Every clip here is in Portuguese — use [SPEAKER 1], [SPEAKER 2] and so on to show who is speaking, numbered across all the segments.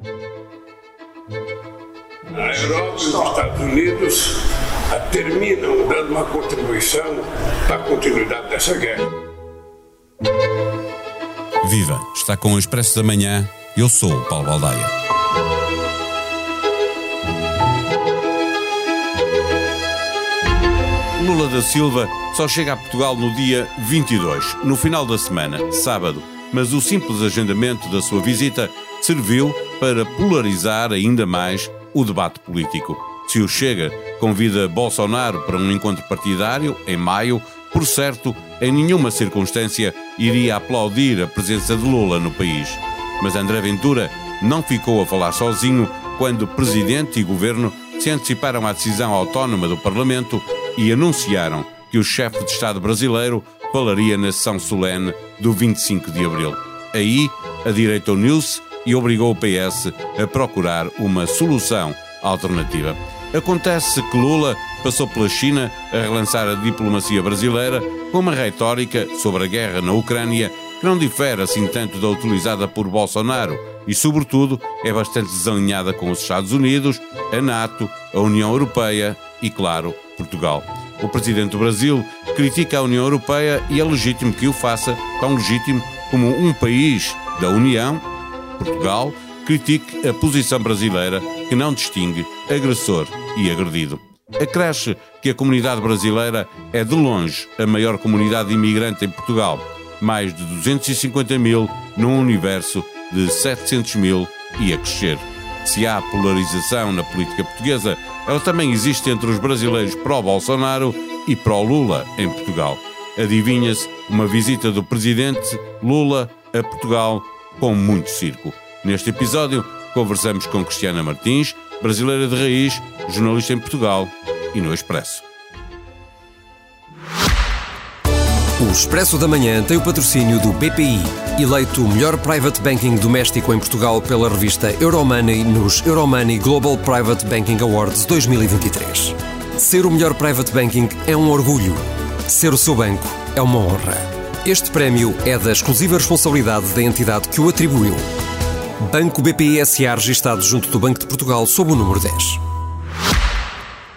[SPEAKER 1] A Europa e os Estados Unidos terminam dando uma contribuição para a continuidade dessa guerra.
[SPEAKER 2] Viva! Está com o Expresso da Manhã. Eu sou o Paulo Baldaia. Lula da Silva só chega a Portugal no dia 22, no final da semana, sábado, mas o simples agendamento da sua visita serviu para polarizar ainda mais o debate político. Se o Chega convida Bolsonaro para um encontro partidário, em maio, por certo, em nenhuma circunstância iria aplaudir a presença de Lula no país. Mas André Ventura não ficou a falar sozinho quando presidente e governo se anteciparam à decisão autónoma do Parlamento e anunciaram que o chefe de Estado brasileiro falaria na sessão solene do 25 de abril. Aí, a direita uniu-se e obrigou o PS a procurar uma solução alternativa. Acontece que Lula passou pela China a relançar a diplomacia brasileira com uma retórica sobre a guerra na Ucrânia que não difere assim tanto da utilizada por Bolsonaro e, sobretudo, é bastante desalinhada com os Estados Unidos, a NATO, a União Europeia e, claro, Portugal. O presidente do Brasil critica a União Europeia e é legítimo que o faça, tão legítimo como um país da União, Portugal, critique a posição brasileira que não distingue agressor e agredido. Acresce que a comunidade brasileira é de longe a maior comunidade imigrante em Portugal, mais de 250 mil num universo de 700 mil e a crescer. Se há polarização na política portuguesa, ela também existe entre os brasileiros pró-Bolsonaro e pró-Lula em Portugal. Adivinha-se uma visita do presidente Lula a Portugal com muito circo. Neste episódio, conversamos com Cristiana Martins, brasileira de raiz, jornalista em Portugal e no Expresso.
[SPEAKER 3] O Expresso da Manhã tem o patrocínio do BPI, eleito o melhor private banking doméstico em Portugal pela revista Euromoney nos Euromoney Global Private Banking Awards 2023. Ser o melhor private banking é um orgulho. Ser o seu banco é uma honra. Este prémio é da exclusiva responsabilidade da entidade que o atribuiu. Banco BPI SA registado junto do Banco de Portugal sob o número 10.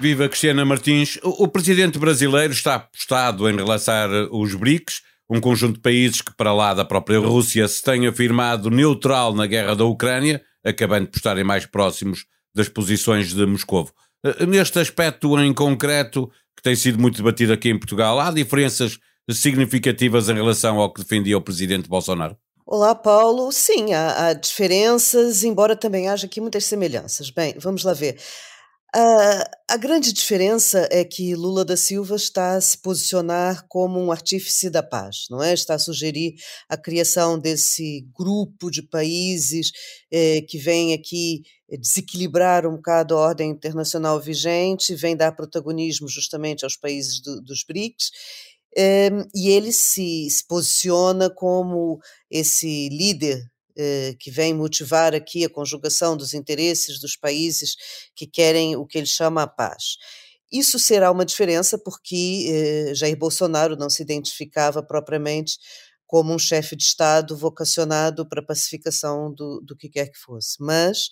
[SPEAKER 2] Viva Cristiana Martins. O, o presidente brasileiro está apostado em relançar os BRICS, um conjunto de países que, para lá da própria Rússia, se tem afirmado neutral na guerra da Ucrânia, acabando por estarem mais próximos das posições de Moscovo. Eh, neste aspecto em concreto, que tem sido muito debatido aqui em Portugal, há diferenças significativas em relação ao que defendia o presidente Bolsonaro?
[SPEAKER 4] Olá, Paulo. Sim, há, há, diferenças, embora também haja aqui muitas semelhanças. Bem, vamos lá ver. Uh, a grande diferença é que Lula da Silva está a se posicionar como um artífice da paz, não é? Está a sugerir a criação desse grupo de países eh, que vem aqui desequilibrar um bocado a ordem internacional vigente, vem dar protagonismo justamente aos países do, dos BRICS um, e ele se, se, posiciona como esse líder que vem motivar aqui a conjugação dos interesses dos países que querem o que ele chama a paz. Isso será uma diferença porque uh, Jair Bolsonaro não se identificava propriamente como um chefe de Estado vocacionado para a pacificação do, do que quer que fosse. Mas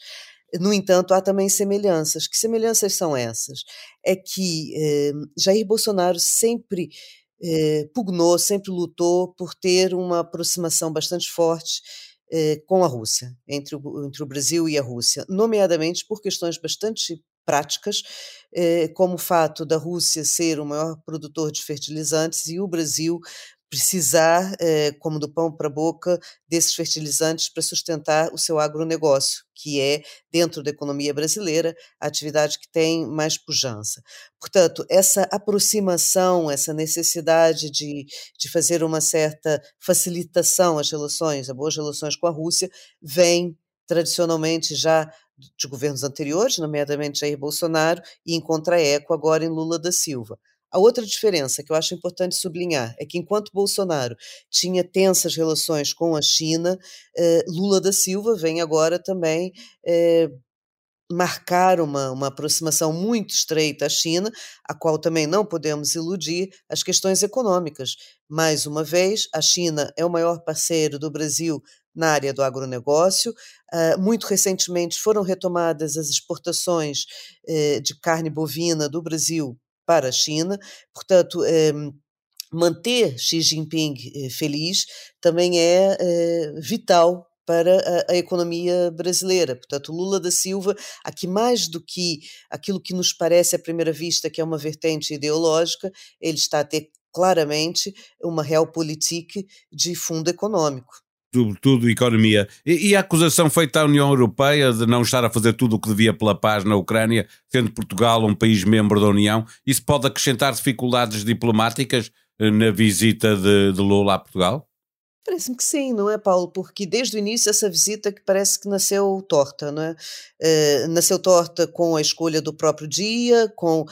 [SPEAKER 4] no entanto, há também semelhanças. Que semelhanças são essas? É que eh, Jair Bolsonaro sempre eh, pugnou, sempre lutou por ter uma aproximação bastante forte eh, com a Rússia, entre o, entre o Brasil e a Rússia, nomeadamente por questões bastante práticas, eh, como o fato da Rússia ser o maior produtor de fertilizantes e o Brasil precisar, eh, como do pão para a boca, desses fertilizantes para sustentar o seu agronegócio, que é, dentro da economia brasileira, a atividade que tem mais pujança. Portanto, essa aproximação, essa necessidade de, de fazer uma certa facilitação às relações, a boas relações com a Rússia, vem tradicionalmente já de governos anteriores, nomeadamente Jair Bolsonaro, e encontra eco agora em Lula da Silva. A outra diferença que eu acho importante sublinhar é que, enquanto Bolsonaro tinha tensas relações com a China, eh, Lula da Silva vem agora também eh, marcar uma, uma aproximação muito estreita à China, a qual também não podemos iludir as questões econômicas. Mais uma vez, a China é o maior parceiro do Brasil na área do agronegócio. Uh, muito recentemente foram retomadas as exportações uh, de carne bovina do Brasil para a China, portanto. Um, manter Xi Jinping eh, feliz também é eh, vital para a, a, economia brasileira. Portanto, Lula da Silva, aqui mais do que aquilo que nos parece à primeira vista que é uma vertente ideológica, ele está a ter claramente uma realpolitik de fundo econômico
[SPEAKER 2] sobretudo economia. E, e, a acusação feita à União Europeia de não estar a fazer tudo o que devia pela paz na Ucrânia, sendo Portugal um país membro da União, isso pode acrescentar dificuldades diplomáticas eh, na visita de, de Lula a Portugal?
[SPEAKER 4] Parece-me que sim, não é, Paulo? Porque desde o início essa visita que parece que nasceu torta, não é? Uh, nasceu torta com a escolha do próprio dia, com uh,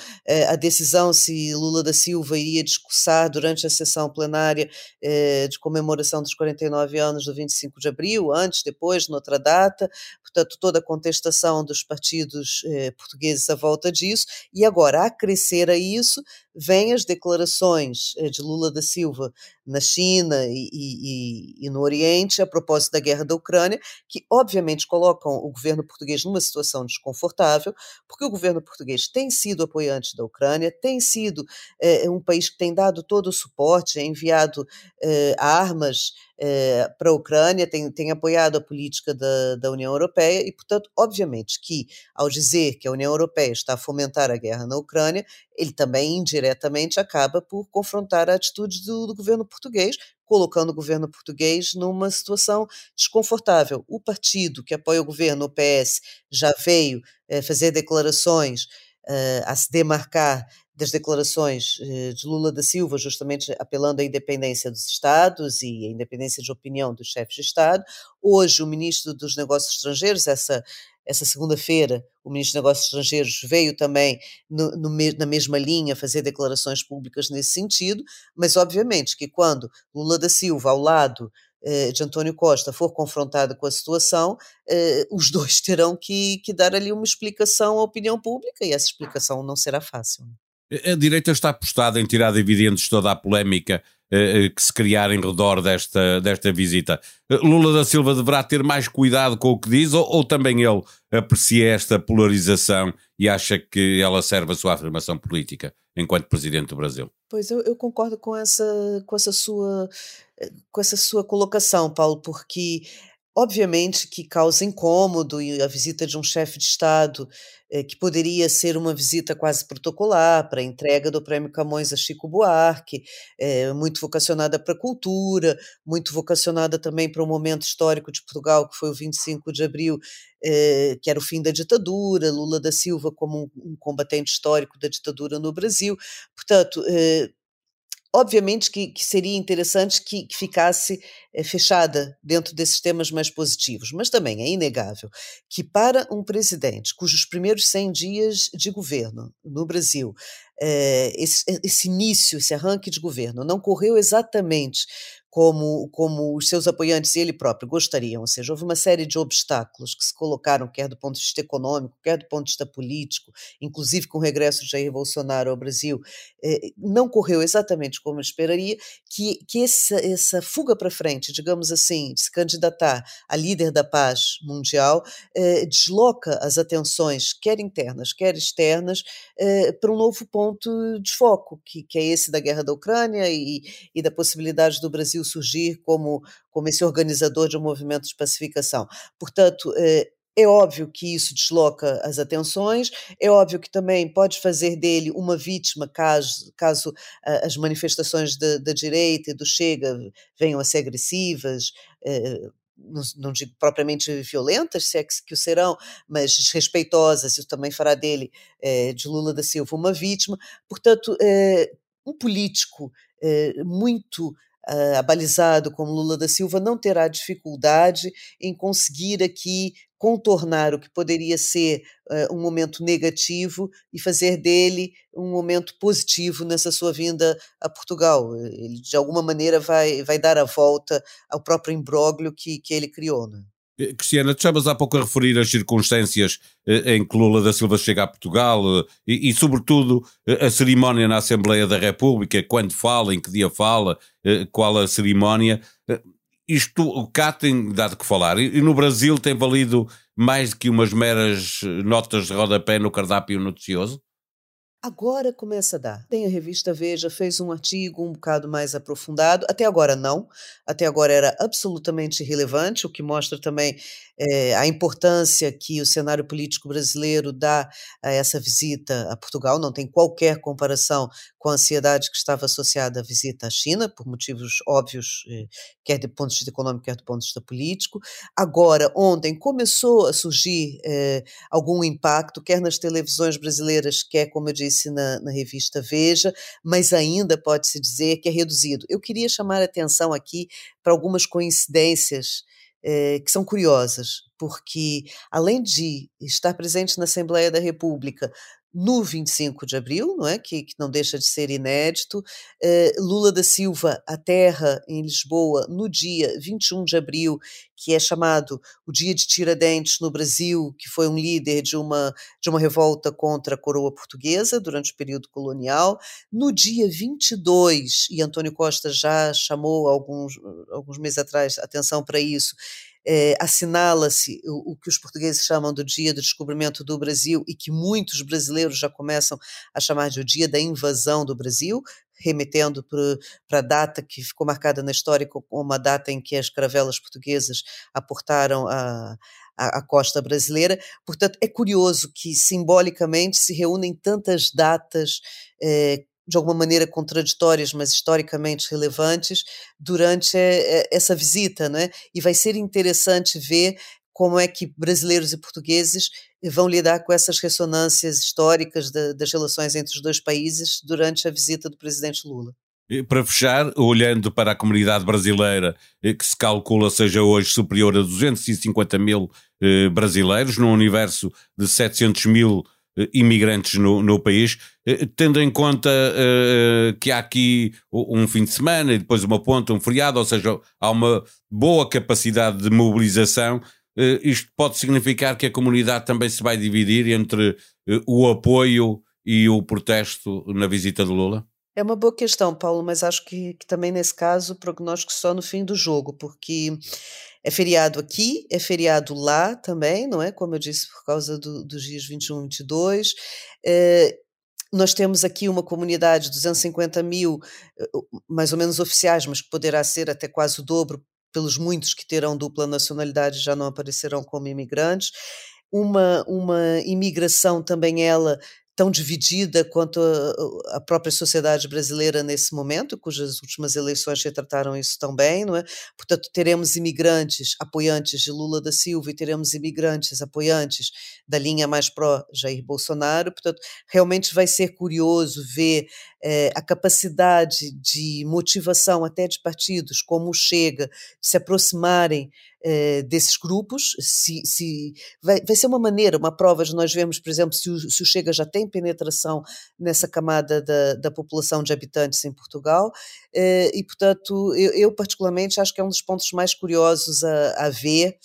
[SPEAKER 4] a decisão se Lula da Silva iria discursar durante a sessão plenária uh, de comemoração dos 49 anos do 25 de abril, antes, depois, noutra data, portanto, toda a contestação dos partidos portugueses à volta disso, e agora, a crescer a isso, vêm as declarações de Lula da Silva na China e, e, e, no Oriente a propósito da guerra da Ucrânia, que obviamente colocam o governo português numa situação desconfortável, porque o governo português tem sido apoiante da Ucrânia, tem sido é, um país que tem dado todo o suporte, é enviado é, armas é, para a Ucrânia, tem, tem apoiado a política da, da União Europeia e, portanto, obviamente que, ao dizer que a União Europeia está a fomentar a guerra na Ucrânia, ele também indiretamente acaba por confrontar a atitude do, do governo português, colocando o governo português numa situação desconfortável. O partido que apoia o governo, o PS, já veio é, fazer declarações eh, a se demarcar das declarações eh, de Lula da Silva, justamente apelando à independência dos Estados e à independência de opinião dos chefes de Estado. Hoje, o ministro dos Negócios Estrangeiros, essa, essa segunda-feira, o ministro dos Negócios Estrangeiros veio também no, no, na mesma linha fazer declarações públicas nesse sentido, mas obviamente que quando Lula da Silva, ao lado eh, de António Costa for confrontado com a situação, eh, os dois terão que, que dar ali uma explicação à opinião pública e essa explicação não será fácil.
[SPEAKER 2] A direita está apostada em tirar dividendos toda a polémica eh, eh, que se criar em redor desta, desta visita. Eh, Lula da Silva deverá ter mais cuidado com o que diz ou, ou também ele aprecia esta polarização e acha que ela serve a sua afirmação política enquanto presidente do Brasil?
[SPEAKER 4] Pois eu, eu concordo com essa, com essa sua com essa sua colocação, Paulo, porque Obviamente que causa incômodo e a visita de um chefe de Estado, eh, que poderia ser uma visita quase protocolar para a entrega do Prêmio Camões a Chico Buarque, eh, muito vocacionada para a cultura, muito vocacionada também para o momento histórico de Portugal, que foi o 25 de abril, eh, que era o fim da ditadura, Lula da Silva como um, um combatente histórico da ditadura no Brasil. Portanto, Obviamente que, que seria interessante que, que ficasse é, fechada dentro desses temas mais positivos, mas também é inegável que para um presidente cujos primeiros 100 dias de governo no Brasil, é, esse, esse início, esse arranque de governo não correu exatamente como, como os seus apoiantes e ele próprio gostariam, ou seja, houve uma série de obstáculos que se colocaram, quer do ponto de vista econômico, quer do ponto de vista político, inclusive com o regresso de Jair Bolsonaro ao Brasil, eh, não correu exatamente como esperaria, que, que essa, essa fuga para frente, digamos assim, de se candidatar a líder da paz mundial, eh, desloca as atenções, quer internas, quer externas, eh, para um novo ponto de foco, que, que é esse da guerra da Ucrânia e, e da possibilidade do Brasil surgir como, como esse organizador de um movimento de pacificação. Portanto, eh, é óbvio que isso desloca as atenções, é óbvio que também pode fazer dele uma vítima caso, caso as manifestações da, direita e do Chega venham a ser agressivas, eh, não, digo propriamente violentas, se é que, que o serão, mas desrespeitosas, isso também fará dele, eh, de Lula da Silva, uma vítima. Portanto, um político muito uh, abalizado como Lula da Silva não terá dificuldade em conseguir aqui contornar o que poderia ser uh, um momento negativo e fazer dele um momento positivo nessa sua vinda a Portugal. Ele, de alguma maneira, vai, vai dar a volta ao próprio imbróglio que, que ele criou. Né?
[SPEAKER 2] Eh, Cristiana, tu estavas há pouco a referir as circunstâncias eh, em que Lula da Silva chega a Portugal eh, e, e, sobretudo, a cerimónia na Assembleia da República, quando fala, em que dia fala, qual a cerimónia. isto cá tem dado que falar. E, no Brasil tem valido mais do que umas meras notas de rodapé no cardápio noticioso?
[SPEAKER 4] Agora começa a dar. Tem a revista Veja, fez um artigo um bocado mais aprofundado. Até agora não. Até agora era absolutamente irrelevante, o que mostra também é, a importância que o cenário político brasileiro dá a essa visita a Portugal. Não tem qualquer comparação com a ansiedade que estava associada à visita à China, por motivos óbvios, eh, quer do ponto de vista econômico, quer do ponto de vista político. Agora, ontem, começou a surgir eh, algum impacto, quer nas televisões brasileiras, quer, como eu disse, na, na revista Veja, mas ainda pode-se dizer que é reduzido. Eu queria chamar a atenção aqui para algumas coincidências eh, que são curiosas, porque além de estar presente na Assembleia da República no 25 de abril, não é? que, que não deixa de ser inédito. Eh, Lula da Silva aterra em Lisboa no dia 21 de abril, que é chamado o Dia de Tiradentes no Brasil, que foi um líder de uma, de uma revolta contra a coroa portuguesa durante o período colonial. No dia 22, e Antônio Costa já chamou alguns, alguns meses atrás atenção para isso, é, assinala-se o, o, que os portugueses chamam do Dia do Descobrimento do Brasil e que muitos brasileiros já começam a chamar de o Dia da Invasão do Brasil, remetendo para a data que ficou marcada na história como uma data em que as caravelas portuguesas aportaram a, a, a, costa brasileira. Portanto, é curioso que simbolicamente se reúnem tantas datas eh, de alguma maneira contraditórias, mas historicamente relevantes, durante eh, eh, essa visita, não é? E vai ser interessante ver como é que brasileiros e portugueses vão lidar com essas ressonâncias históricas das relações entre os dois países durante a visita do presidente Lula.
[SPEAKER 2] Para fechar, olhando para a comunidade brasileira, eh, que se calcula seja hoje superior a 250 mil brasileiros, num universo de 700 mil eh, imigrantes no, no país, eh, tendo em conta uh, que há aqui um fim de semana e depois uma ponta, um feriado, ou seja, há uma boa capacidade de mobilização, uh, isto pode significar que a comunidade também se vai dividir entre uh, o apoio e o protesto na visita de Lula?
[SPEAKER 4] É uma boa questão, Paulo, mas acho que, que também nesse caso o prognóstico só no fim do jogo, porque é feriado aqui, é feriado lá também, não é? Como eu disse, por causa do, dos dias 21 e 22. É, nós temos aqui uma comunidade de 250 mil, eh, mais ou menos oficiais, mas que poderá ser até quase o dobro pelos muitos que terão dupla nacionalidade já não aparecerão como imigrantes. Uma, uma imigração também ela tão dividida quanto a, a, própria sociedade brasileira nesse momento, cujas últimas eleições retrataram isso tão bem, não é? Portanto, teremos imigrantes apoiantes de Lula da Silva e teremos imigrantes apoiantes da linha mais pró Jair Bolsonaro. Portanto, realmente vai ser curioso ver é, a capacidade de motivação até de partidos como o Chega de se aproximarem é, desses grupos, se, se vai, vai, ser uma maneira, uma prova de nós vermos, por exemplo, se o, se o Chega já tem penetração nessa camada da, da população de habitantes em Portugal, é, e portanto eu, eu, particularmente acho que é um dos pontos mais curiosos a, a ver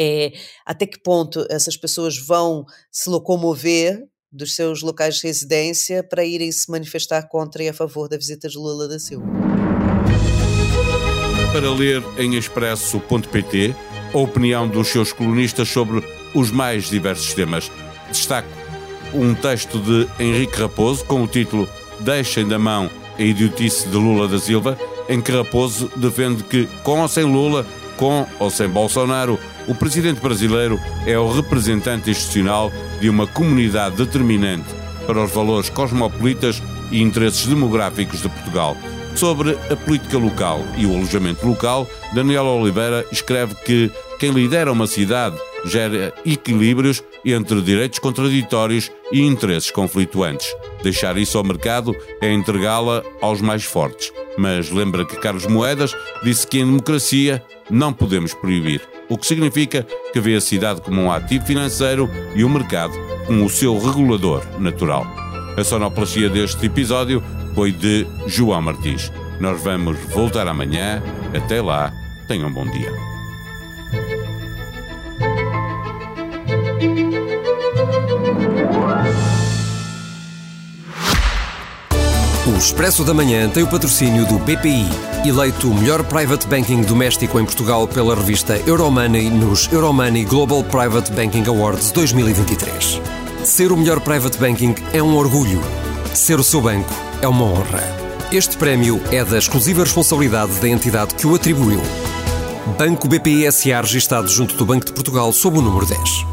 [SPEAKER 4] é até que ponto essas pessoas vão se locomover dos seus locais de residência para irem se manifestar contra e a favor da visita de Lula da Silva.
[SPEAKER 2] Para ler em expresso.pt a opinião dos seus colunistas sobre os mais diversos temas. Destaco um texto de Henrique Raposo com o título Deixem da mão a idiotice de Lula da Silva, em que Raposo defende que, com ou sem Lula, com ou sem Bolsonaro, o presidente brasileiro é o representante institucional de uma comunidade determinante para os valores cosmopolitas e interesses demográficos de Portugal. Sobre a política local e o alojamento local, Daniel Oliveira escreve que quem lidera uma cidade gera equilíbrios entre direitos contraditórios e interesses conflituantes. Deixar isso ao mercado é entregá-la aos mais fortes. Mas lembra que Carlos Moedas disse que em democracia não podemos proibir, o que significa que vê a cidade como um ativo financeiro e o mercado como o seu regulador natural. A sonoplastia deste episódio foi de João Martins. Nós vamos voltar amanhã. Até lá, tenham um bom dia.
[SPEAKER 3] Expresso da Manhã tem o patrocínio do BPI, eleito o melhor private banking doméstico em Portugal pela revista Euromoney nos Euromoney Global Private Banking Awards 2023. Ser o melhor private banking é um orgulho. Ser o seu banco é uma honra. Este prémio é da exclusiva responsabilidade da entidade que o atribuiu. Banco BPI SA registado junto do Banco de Portugal sob o número 10.